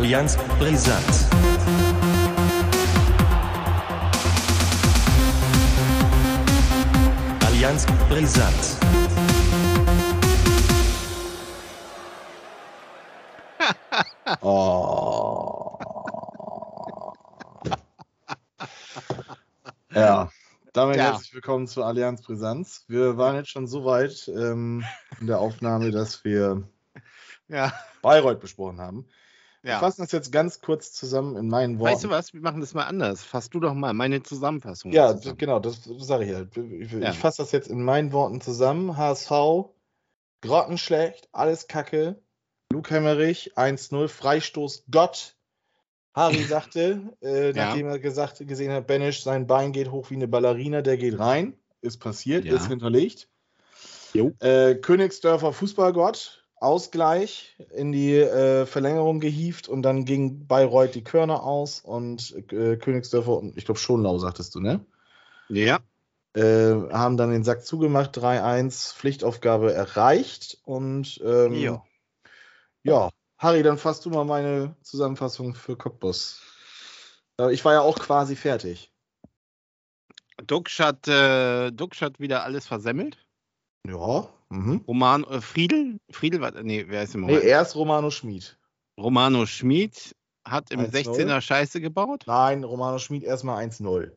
Allianz brisant. Allianz brisant. Oh. ja, damit Ja. herzlich willkommen zur Allianz Brisanz. Wir waren jetzt schon so weit ähm, in der Aufnahme, dass wir Ja, Bayreuth besprochen haben. Wir ja. fassen das jetzt ganz kurz zusammen in meinen Worten. Weißt du was? Wir machen das mal anders. Fass du doch mal meine Zusammenfassung. Ja, zusammen. genau, das, sage ich halt. Ich, Ja. ich fasse das jetzt in meinen Worten zusammen. HSV, grottenschlecht, alles Kacke. Luke Hemmerich, 1-0, Freistoß Gott. Harry sagte, äh, Ja. nachdem er gesagt, gesehen hat, Benisch, sein Bein geht hoch wie eine Ballerina, der geht rein. Ist passiert, Ja. ist hinterlegt. Äh, Königsdörfer Fußballgott, Ausgleich in die äh, Verlängerung gehievt und dann ging Bayreuth die Körner aus und äh, Königsdörfer und ich glaube Schonlau, sagtest du, ne? Ja, Äh, haben dann den Sack zugemacht, 3-1, Pflichtaufgabe erreicht und ähm, Ja. ja, Harry, dann fasst du mal meine Zusammenfassung für Cottbus. Äh, Ich war ja auch quasi fertig. Duxch hat, äh, hat wieder alles versemmelt. Ja. Mhm. Roman äh, Friedel, Friedel war, nee, wer ist im Nee, Moment? erst Romano Schmid. Romano Schmid hat im 1-0. 16er Scheiße gebaut. Nein, Romano Schmid erstmal 1-0.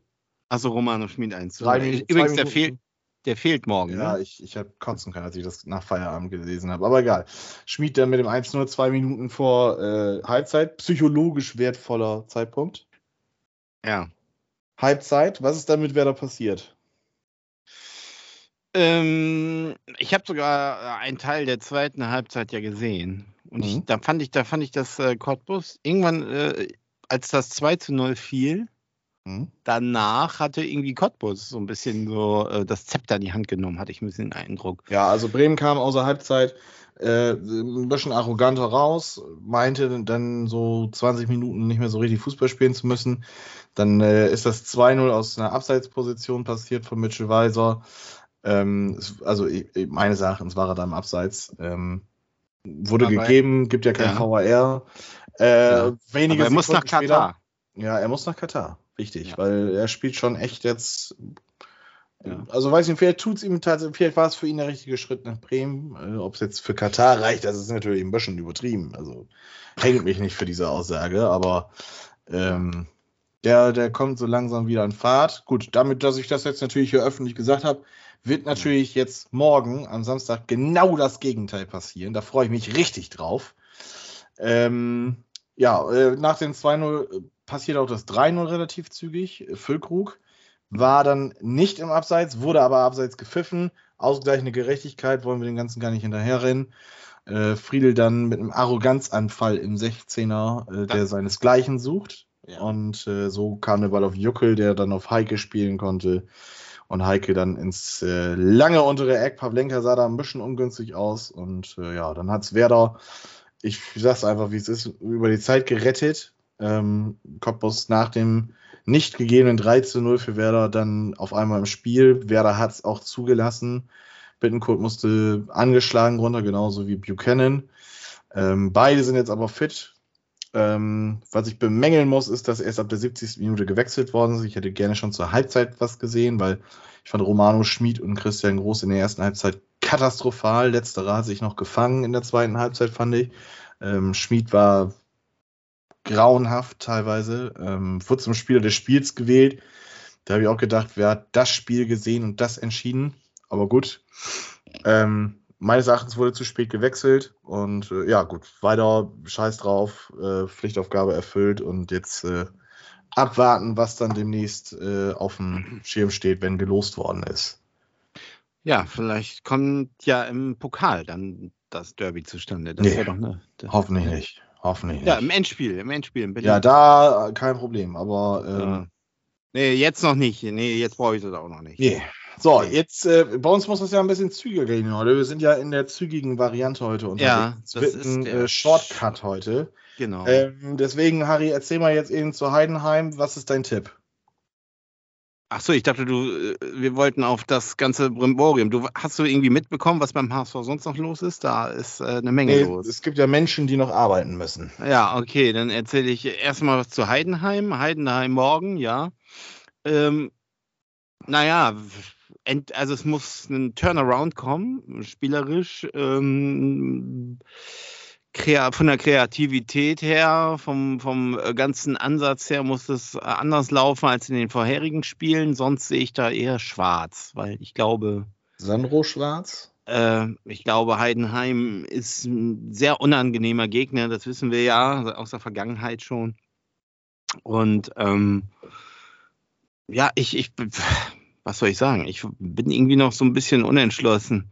Achso, Romano Schmid 1 Drei Minuten- Übrigens, zwei der, fehlt, der fehlt morgen. Ja, ne? ich, ich habe kotzen können, als ich das nach Feierabend gelesen habe. Aber egal. Schmid dann mit dem 1-0 zwei Minuten vor äh, Halbzeit. Psychologisch wertvoller Zeitpunkt. ja. Halbzeit. Was ist dann mit Werder passiert? Ähm, ich habe sogar äh, einen Teil der zweiten Halbzeit ja gesehen. Und ich, Mhm. da fand ich, da fand ich das äh, Cottbus irgendwann, äh, als das 2 zu 0 fiel, Hm? danach hatte irgendwie Cottbus so ein bisschen so äh, das Zepter in die Hand genommen, hatte ich ein bisschen den Eindruck. Ja, also Bremen kam außer Halbzeit äh, ein bisschen arroganter raus, meinte dann so 20 Minuten nicht mehr so richtig Fußball spielen zu müssen. Dann äh, ist das 2-0 aus einer Abseitsposition passiert von Mitchell Weiser. Ähm, also ich, ich- meines Erachtens war er da im Abseits. Ähm, wurde Aber- gegeben, gibt ja kein Ja. VAR. Äh, Ja. Wenige Aber er muss nach Katar. Später, ja, er muss nach Katar. Wichtig, Ja. weil er spielt schon echt jetzt. Ja. Also weiß nicht, vielleicht tut es ihm tatsächlich, vielleicht war es für ihn der richtige Schritt nach Bremen. Äh, Ob es jetzt für Katar reicht, das ist natürlich ein bisschen übertrieben. Also hängt mich nicht für diese Aussage, aber ähm, der, der kommt so langsam wieder in Fahrt. Gut, damit, dass ich das jetzt natürlich hier öffentlich gesagt habe, wird natürlich jetzt morgen am Samstag genau das Gegenteil passieren. Da freue ich mich richtig drauf. Ähm, ja, äh, nach dem 2-0 passiert auch das 3-0 relativ zügig. Füllkrug war dann nicht im Abseits, wurde aber abseits gepfiffen. Ausgleichende Gerechtigkeit, wollen wir den Ganzen gar nicht hinterherrennen. Äh, Friedel dann mit einem Arroganzanfall im 16er, äh, der seinesgleichen sucht. Ja. Und äh, so kam der Ball auf Juckel, der dann auf Heike spielen konnte. Und Heike dann ins äh, lange untere Eck. Pavlenka sah da ein bisschen ungünstig aus. Und äh, ja, dann hat es Werder, ich sag's einfach, wie es ist, über die Zeit gerettet. Ähm, Cottbus nach dem nicht gegebenen 3 zu 0 für Werder dann auf einmal im Spiel. Werder hat es auch zugelassen. Bittencourt musste angeschlagen runter, genauso wie Buchanan. Ähm, beide sind jetzt aber fit. Ähm, was ich bemängeln muss, ist, dass erst ab der 70. Minute gewechselt worden ist. Ich hätte gerne schon zur Halbzeit was gesehen, weil ich fand Romano Schmid und Christian Groß in der ersten Halbzeit katastrophal. Letzterer hat sich noch gefangen in der zweiten Halbzeit, fand ich. Ähm, Schmid war grauenhaft teilweise. Ähm, wurde zum Spieler des Spiels gewählt. Da habe ich auch gedacht, wer hat das Spiel gesehen und das entschieden? Aber gut. Ähm, meines Erachtens wurde zu spät gewechselt und äh, ja, gut, weiter scheiß drauf, äh, Pflichtaufgabe erfüllt und jetzt äh, abwarten, was dann demnächst äh, auf dem Schirm steht, wenn gelost worden ist. Ja, vielleicht kommt ja im Pokal dann das Derby zustande. Das Nee. doch eine. Hoffentlich nicht. Hoffentlich nicht. Ja, im Endspiel, im Endspiel in Berlin. Ja, da kein Problem, aber ähm, Ja. Nee, jetzt noch nicht. Nee, jetzt brauche ich das auch noch nicht. Nee. So, jetzt, äh, bei uns muss das ja ein bisschen zügiger gehen heute. Wir sind ja in der zügigen Variante heute unterwegs. Ja, das wird ist ein äh, Shortcut heute. Genau. Ähm, deswegen, Harry, erzähl mal jetzt eben zu Heidenheim, was ist dein Tipp? Ach so, ich dachte, du, äh, wir wollten auf das ganze Brimborium. Du hast du irgendwie mitbekommen, was beim HSV sonst noch los ist? Da ist äh, eine Menge Nee, los. es gibt ja Menschen, die noch arbeiten müssen. Ja, okay, dann erzähle ich erstmal was zu Heidenheim. Heidenheim morgen, ja. Ähm, naja, ent, also es muss ein Turnaround kommen, spielerisch. Ähm, von der Kreativität her, vom, vom äh, ganzen Ansatz her muss es äh, anders laufen als in den vorherigen Spielen. Sonst sehe ich da eher schwarz, weil ich glaube, Sandro Schwarz? äh, ich glaube, Heidenheim ist ein sehr unangenehmer Gegner, das wissen wir ja aus der Vergangenheit schon. Und ähm, ja, ich, ich, was soll ich sagen? Ich bin irgendwie noch so ein bisschen unentschlossen.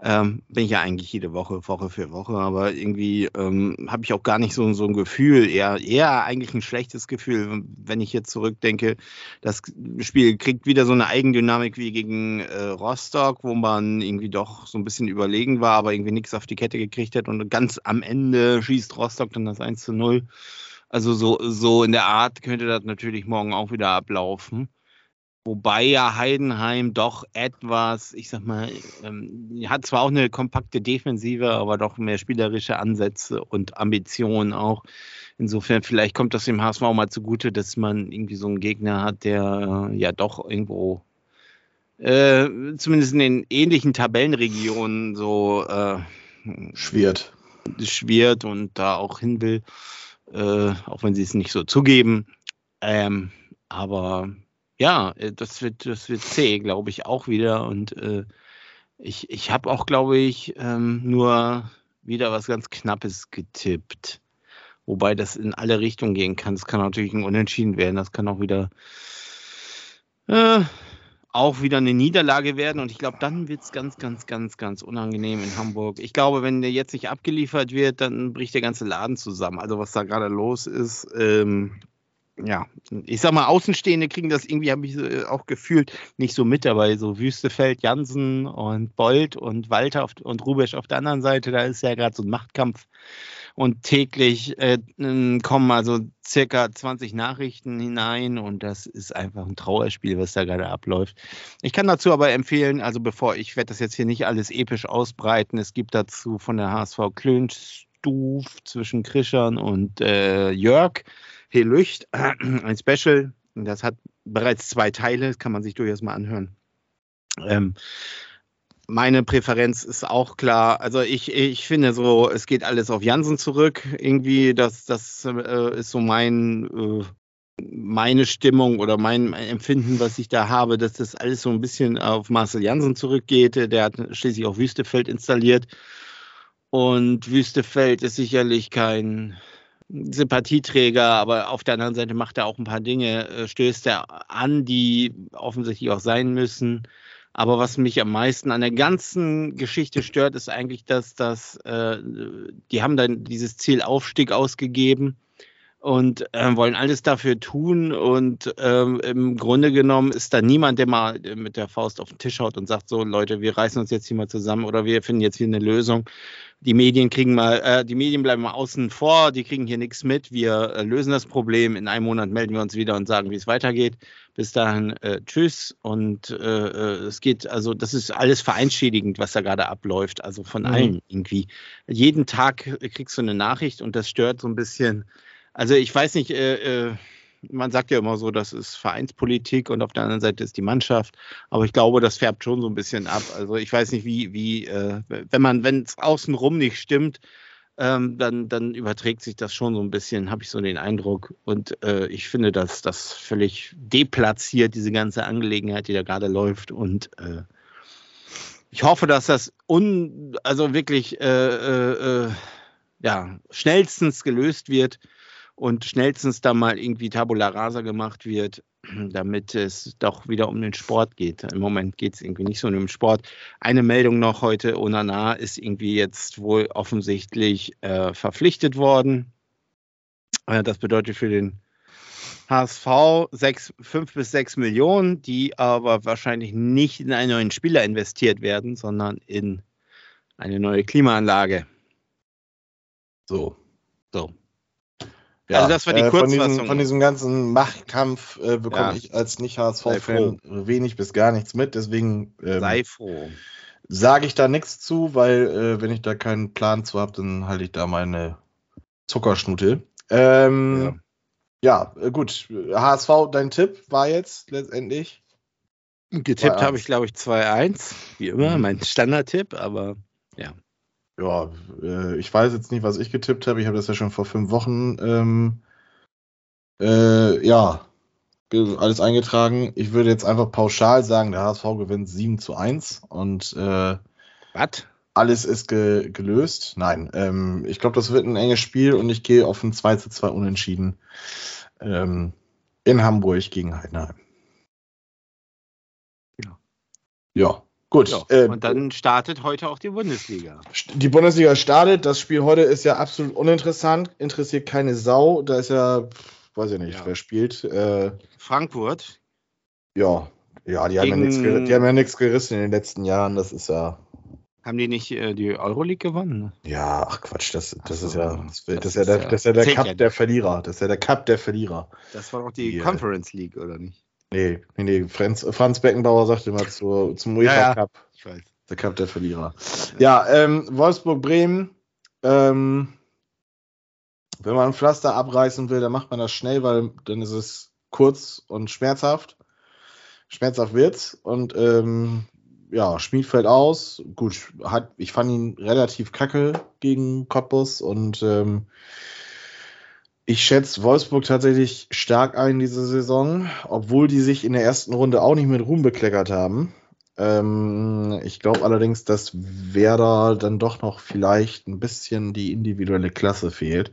Ähm, bin ich ja eigentlich jede Woche, Woche für Woche, aber irgendwie ähm, habe ich auch gar nicht so, so ein Gefühl, eher, eher eigentlich ein schlechtes Gefühl, wenn ich jetzt zurückdenke. Das Spiel kriegt wieder so eine Eigendynamik wie gegen äh, Rostock, wo man irgendwie doch so ein bisschen überlegen war, aber irgendwie nichts auf die Kette gekriegt hat und ganz am Ende schießt Rostock dann das 1 zu 0. Also so, so in der Art könnte das natürlich morgen auch wieder ablaufen. Wobei ja Heidenheim doch etwas, ich sag mal, ähm, hat zwar auch eine kompakte Defensive, aber doch mehr spielerische Ansätze und Ambitionen auch. Insofern, vielleicht kommt das dem HSV mal zugute, dass man irgendwie so einen Gegner hat, der äh, ja doch irgendwo, äh, zumindest in den ähnlichen Tabellenregionen so äh, Schwert. schwirrt und da auch hin will, äh, auch wenn sie es nicht so zugeben. Ähm, aber ja, äh, das wird, das wird zäh, glaube ich, auch wieder. Und äh, ich, ich habe auch, glaube ich, ähm, nur wieder was ganz Knappes getippt. Wobei das in alle Richtungen gehen kann. Das kann natürlich ein Unentschieden werden. Das kann auch wieder äh, auch wieder eine Niederlage werden. Und ich glaube, dann wird es ganz, ganz, ganz, ganz unangenehm in Hamburg. Ich glaube, wenn der jetzt nicht abgeliefert wird, dann bricht der ganze Laden zusammen. Also was da gerade los ist, ähm, ja, ich sag mal, Außenstehende kriegen das irgendwie, habe ich äh, auch gefühlt, nicht so mit dabei. So Wüstefeld, Jansen und Bold und Walter auf, und Rubesch auf der anderen Seite, da ist ja gerade so ein Machtkampf. Und täglich äh, kommen also circa 20 Nachrichten hinein und das ist einfach ein Trauerspiel, was da gerade abläuft. Ich kann dazu aber empfehlen, also bevor ich werde das jetzt hier nicht alles episch ausbreiten, es gibt dazu von der HSV Klönstuf zwischen Krischern und äh, Jörg Helücht, ein Special. Das hat bereits zwei Teile, das kann man sich durchaus mal anhören. Ähm, meine Präferenz ist auch klar. Also ich, ich finde so, es geht alles auf Jansen zurück. Irgendwie, das, das äh, ist so mein, äh, meine Stimmung oder mein Empfinden, was ich da habe, dass das alles so ein bisschen auf Marcel Jansen zurückgeht. Der hat schließlich auch Wüstefeld installiert. Und Wüstefeld ist sicherlich kein Sympathieträger, aber auf der anderen Seite macht er auch ein paar Dinge, äh, stößt er an, die offensichtlich auch sein müssen. Aber was mich am meisten an der ganzen Geschichte stört, ist eigentlich, dass das, äh, die haben dann dieses Ziel Aufstieg ausgegeben und äh, wollen alles dafür tun. Und ähm, im Grunde genommen ist da niemand, der mal mit der Faust auf den Tisch haut und sagt: So, Leute, wir reißen uns jetzt hier mal zusammen oder wir finden jetzt hier eine Lösung. Die Medien kriegen mal, äh, die Medien bleiben mal außen vor, die kriegen hier nichts mit. Wir äh, lösen das Problem. In einem Monat melden wir uns wieder und sagen, wie es weitergeht. Bis dahin, äh, tschüss. Und äh, es geht, also das ist alles vereinschädigend, was da gerade abläuft. Also von Mhm. allen irgendwie. Jeden Tag kriegst du eine Nachricht und das stört so ein bisschen. Also ich weiß nicht, äh, äh, man sagt ja immer so, das ist Vereinspolitik und auf der anderen Seite ist die Mannschaft. Aber ich glaube, das färbt schon so ein bisschen ab. Also ich weiß nicht, wie, wie, äh, wenn man, wenn es außenrum nicht stimmt, ähm, dann, dann überträgt sich das schon so ein bisschen, habe ich so den Eindruck. Und äh, ich finde, dass das völlig deplatziert, diese ganze Angelegenheit, die da gerade läuft. Und äh, ich hoffe, dass das un, also wirklich äh, äh, äh, ja, schnellstens gelöst wird und schnellstens da mal irgendwie Tabula Rasa gemacht wird, damit es doch wieder um den Sport geht. Im Moment geht es irgendwie nicht so um den Sport. Eine Meldung noch heute, Onana ist irgendwie jetzt wohl offensichtlich äh, verpflichtet worden. Äh, das bedeutet für den HSV sechs, fünf bis sechs Millionen, die aber wahrscheinlich nicht in einen neuen Spieler investiert werden, sondern in eine neue Klimaanlage. So. So. Ja, Also das war die äh, von, Kurzfassung. diesem, von diesem ganzen Machtkampf äh, bekomme Ja. ich als Nicht-HSV-Fan wenig bis gar nichts mit. Deswegen ähm, Sei froh. sage ich da nichts zu, weil äh, wenn ich da keinen Plan zu habe, dann halte ich da meine Zuckerschnute. Ähm, ja. äh, gut. HSV, dein Tipp war jetzt letztendlich. Getippt 2-1. habe ich, glaube ich, 2-1. Wie immer, Mhm. mein Standardtipp, aber Ja, äh, ich weiß jetzt nicht, was ich getippt habe. Ich habe das ja schon vor fünf Wochen ähm, äh, ja, alles eingetragen. Ich würde jetzt einfach pauschal sagen, der HSV gewinnt 7 zu 1 und äh, was? alles ist ge gelöst. Nein, ähm, ich glaube, das wird ein enges Spiel und ich gehe auf ein 2 zu 2 Unentschieden ähm, in Hamburg gegen Heidenheim. Ja. Ja, gut. Ja. äh, Und dann startet heute auch die Bundesliga. Die Bundesliga startet. Das Spiel heute ist ja absolut uninteressant. Interessiert keine Sau. Da ist ja, weiß ich nicht, Ja. wer spielt. Äh, Frankfurt. ja, ja, die haben ja nichts die haben ja nichts gerissen in den letzten Jahren. Das ist ja, Haben die nicht äh, die Euroleague gewonnen? ja, ach Quatsch, das, das Ach ist so, ja, das, das das ist ja der, das ist ja der Cup der. Verlierer. Das ist ja der Cup der Verlierer. Das war doch die Die, äh, Conference League, oder nicht? Nee, nee, nee. Franz, Franz Beckenbauer sagte immer zur, zum UEFA Ja, ja. Cup. Ich weiß. Der Cup der Verlierer. Ja, ähm, Wolfsburg-Bremen. Ähm, wenn man ein Pflaster abreißen will, dann macht man das schnell, weil dann ist es kurz und schmerzhaft. Schmerzhaft wird's. Und ähm, ja, Schmied fällt aus. Gut, hat, ich fand ihn relativ kacke gegen Cottbus und ähm, ich schätze Wolfsburg tatsächlich stark ein diese Saison, obwohl die sich in der ersten Runde auch nicht mit Ruhm bekleckert haben. Ähm, ich glaube allerdings, dass Werder dann doch noch vielleicht ein bisschen die individuelle Klasse fehlt,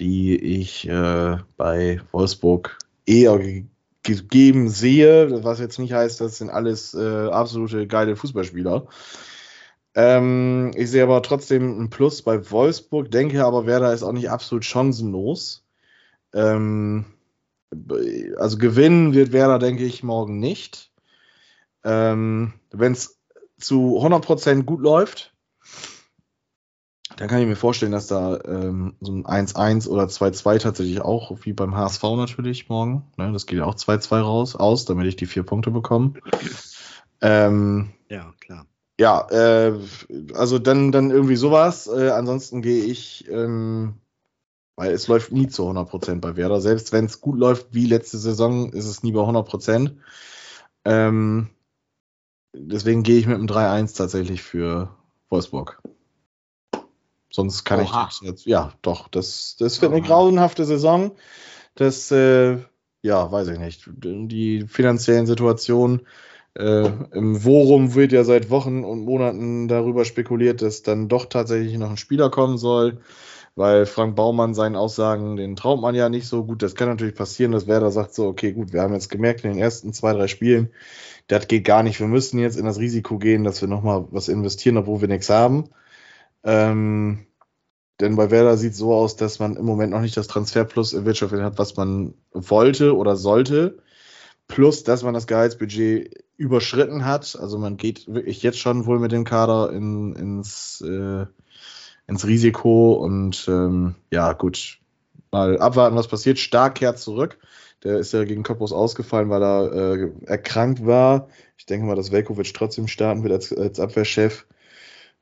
die ich äh, bei Wolfsburg eher ge gegeben sehe, was jetzt nicht heißt, das sind alles äh, absolute geile Fußballspieler. Ähm, ich sehe aber trotzdem ein Plus bei Wolfsburg, denke aber, Werder ist auch nicht absolut chancenlos. Ähm, also gewinnen wird Werder, denke ich, morgen nicht. Ähm, Wenn es zu 100% gut läuft, dann kann ich mir vorstellen, dass da ähm, so ein 1-1 oder 2-2 tatsächlich auch, wie beim HSV natürlich morgen, ne, das geht ja auch 2-2 raus, aus, damit ich die vier Punkte bekomme. Ähm, Ja, klar. Ja, äh, also dann, dann irgendwie sowas. Äh, ansonsten gehe ich, ähm, weil es läuft nie zu 100% bei Werder. Selbst wenn es gut läuft wie letzte Saison, ist es nie bei 100%. Ähm, deswegen gehe ich mit einem 3-1 tatsächlich für Wolfsburg. Sonst kann Oha. ich jetzt, ja, doch, das, das wird eine grauenhafte Saison. Das, äh, ja, weiß ich nicht. Die finanziellen Situationen äh, Im Forum wird ja seit Wochen und Monaten darüber spekuliert, dass dann doch tatsächlich noch ein Spieler kommen soll, weil Frank Baumann seinen Aussagen, den traut man ja nicht so gut. Das kann natürlich passieren, dass Werder sagt so, okay, gut, wir haben jetzt gemerkt in den ersten zwei, drei Spielen, das geht gar nicht. Wir müssen jetzt in das Risiko gehen, dass wir nochmal was investieren, obwohl wir nichts haben. Ähm, denn bei Werder sieht es so aus, dass man im Moment noch nicht das Transferplus erwirtschaftet hat, was man wollte oder sollte. Plus, dass man das Gehaltsbudget überschritten hat. Also man geht wirklich jetzt schon wohl mit dem Kader in, ins, äh, ins Risiko und ähm, ja, gut. Mal abwarten, was passiert. Stark kehrt zurück. Der ist ja gegen Cottbus ausgefallen, weil er äh, erkrankt war. Ich denke mal, dass Velkovic trotzdem starten wird als, als Abwehrchef.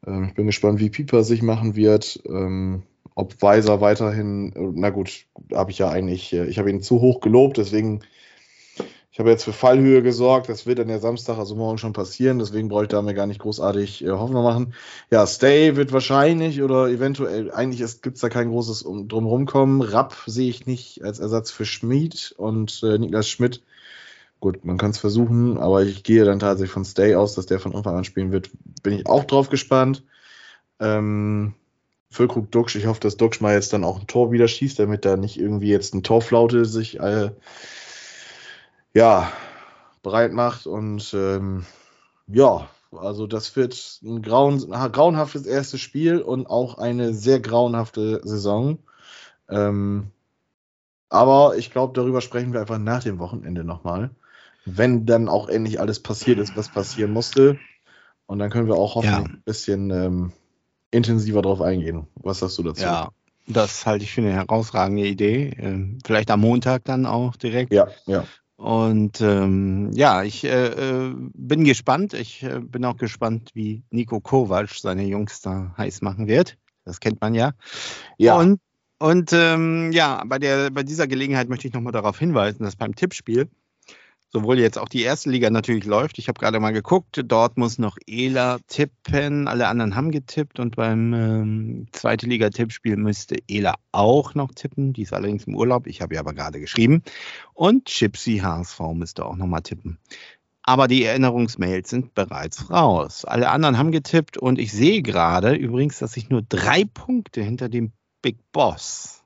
Ähm, ich bin gespannt, wie Pieper sich machen wird. Ähm, ob Weiser weiterhin, äh, na gut, habe ich ja eigentlich, äh, ich habe ihn zu hoch gelobt, deswegen ich habe jetzt für Fallhöhe gesorgt. Das wird dann ja Samstag, also morgen schon passieren. Deswegen brauche ich da mir gar nicht großartig äh, Hoffnung machen. Ja, Stay wird wahrscheinlich oder eventuell, eigentlich gibt es da kein großes um, Drumrumkommen. Rapp sehe ich nicht als Ersatz für Schmid und äh, Niklas Schmidt. Gut, man kann es versuchen, aber ich gehe dann tatsächlich von Stay aus, dass der von Anfang an spielen wird. Bin ich auch drauf gespannt. Ähm, Füllkrug Duxch, ich hoffe, dass Duxch mal jetzt dann auch ein Tor wieder schießt, damit da nicht irgendwie jetzt ein Torflaute sich äh, ja, bereit macht. Und ähm, ja, also das wird ein grauen, grauenhaftes erstes Spiel und auch eine sehr grauenhafte Saison. Ähm, aber ich glaube, darüber sprechen wir einfach nach dem Wochenende nochmal. Wenn dann auch endlich alles passiert ist, was passieren musste. Und dann können wir auch hoffentlich Ja. ein bisschen ähm, intensiver drauf eingehen. Was sagst du dazu? Ja. das halte ich für eine herausragende Idee. Ähm, vielleicht am Montag dann auch direkt. Ja, ja. Und ähm, ja, ich äh, äh, bin gespannt. Ich äh, bin auch gespannt, wie Nico Kovac seine Jungs da heiß machen wird. Das kennt man ja. Ja. Und, und ähm, ja, bei, der, bei dieser Gelegenheit möchte ich nochmal darauf hinweisen, dass beim Tippspiel sowohl jetzt auch die erste Liga natürlich läuft. Ich habe gerade mal geguckt, dort muss noch Ela tippen. Alle anderen haben getippt und beim ähm, zweite Liga-Tippspiel müsste Ela auch noch tippen. Die ist allerdings im Urlaub. Ich habe ja aber gerade geschrieben. Und Chipsy HSV müsste auch nochmal tippen. Aber die Erinnerungsmails sind bereits raus. Alle anderen haben getippt und ich sehe gerade übrigens, dass ich nur drei Punkte hinter dem Big Boss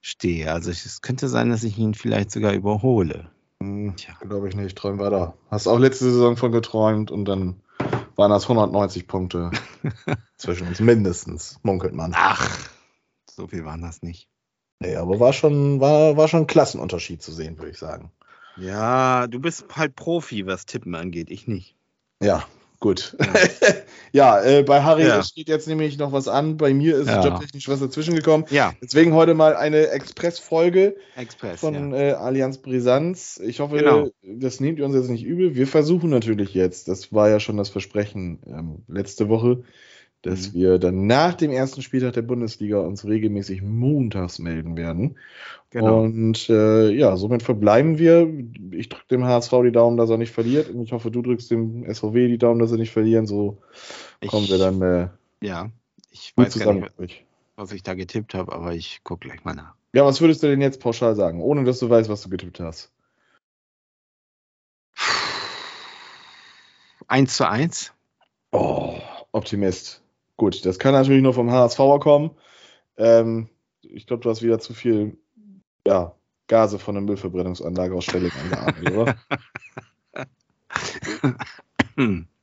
stehe. Also es könnte sein, dass ich ihn vielleicht sogar überhole. Hm, Glaube ich nicht. Träum weiter. Hast auch letzte Saison von geträumt und dann waren das 190 Punkte zwischen uns mindestens, munkelt man. Ach, so viel waren das nicht. Nee, aber war schon, war, war schon ein Klassenunterschied zu sehen, würde ich sagen. Ja, du bist halt Profi, was Tippen angeht, ich nicht. Ja, gut. ja, äh, bei Harry Ja. steht jetzt nämlich noch was an. Bei mir ist Ja. jobtechnisch was dazwischen gekommen. Ja, Deswegen heute mal eine Express-Folge Express. von ja. äh, Allianz Brisanz. Ich hoffe, Genau. das nehmt ihr uns jetzt nicht übel. Wir versuchen natürlich jetzt, das war ja schon das Versprechen ähm, letzte Woche, dass Mhm. wir dann nach dem ersten Spieltag der Bundesliga uns regelmäßig montags melden werden. genau. Und äh, ja, somit verbleiben wir. Ich drücke dem HSV die Daumen, dass er nicht verliert. Und ich hoffe, du drückst dem SVW die Daumen, dass sie nicht verlieren. So kommen wir dann äh, Ja, ich gut weiß gar zusammen. nicht, durch. was ich da getippt habe, aber ich gucke gleich mal nach. Ja, was würdest du denn jetzt pauschal sagen, ohne dass du weißt, was du getippt hast? 1 zu 1. Oh, Optimist. Gut, das kann natürlich nur vom HSV kommen. Ähm, ich glaube, du hast wieder zu viel ja, Gase von der Müllverbrennungsanlage aus Stelling angeatmet, oder?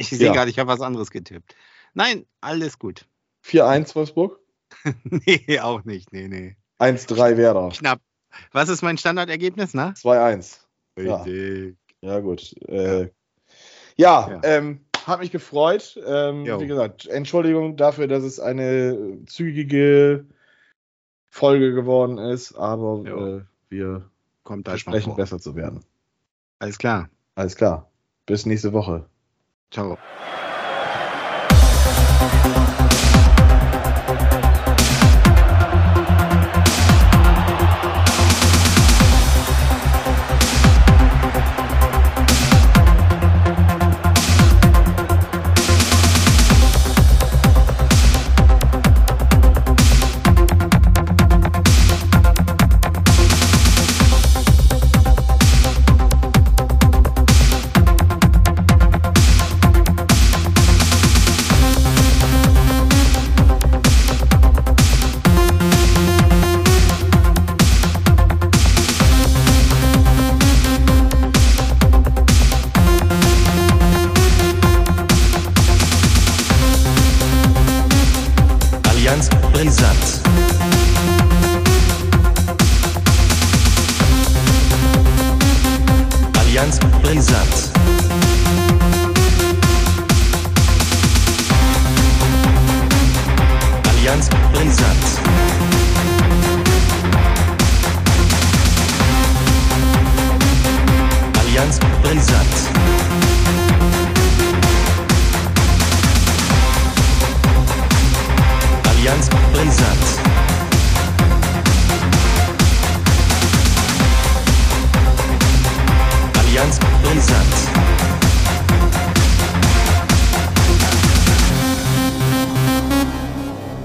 Ich sehe Ja. gerade, ich habe was anderes getippt. Nein, alles gut. 4-1 Wolfsburg, nee, auch nicht. Nee, nee. 1-3 Werder, Knapp. Was ist mein Standardergebnis, ne? 2-1. Ja. Richtig. Ja, gut. Äh, ja, Ja. Ähm, hat mich gefreut. Ähm, wie gesagt, Entschuldigung dafür, dass es eine zügige Folge geworden ist, aber äh, wir Kommt versprechen besser zu werden. Alles klar. Alles klar. Bis nächste Woche. Ciao.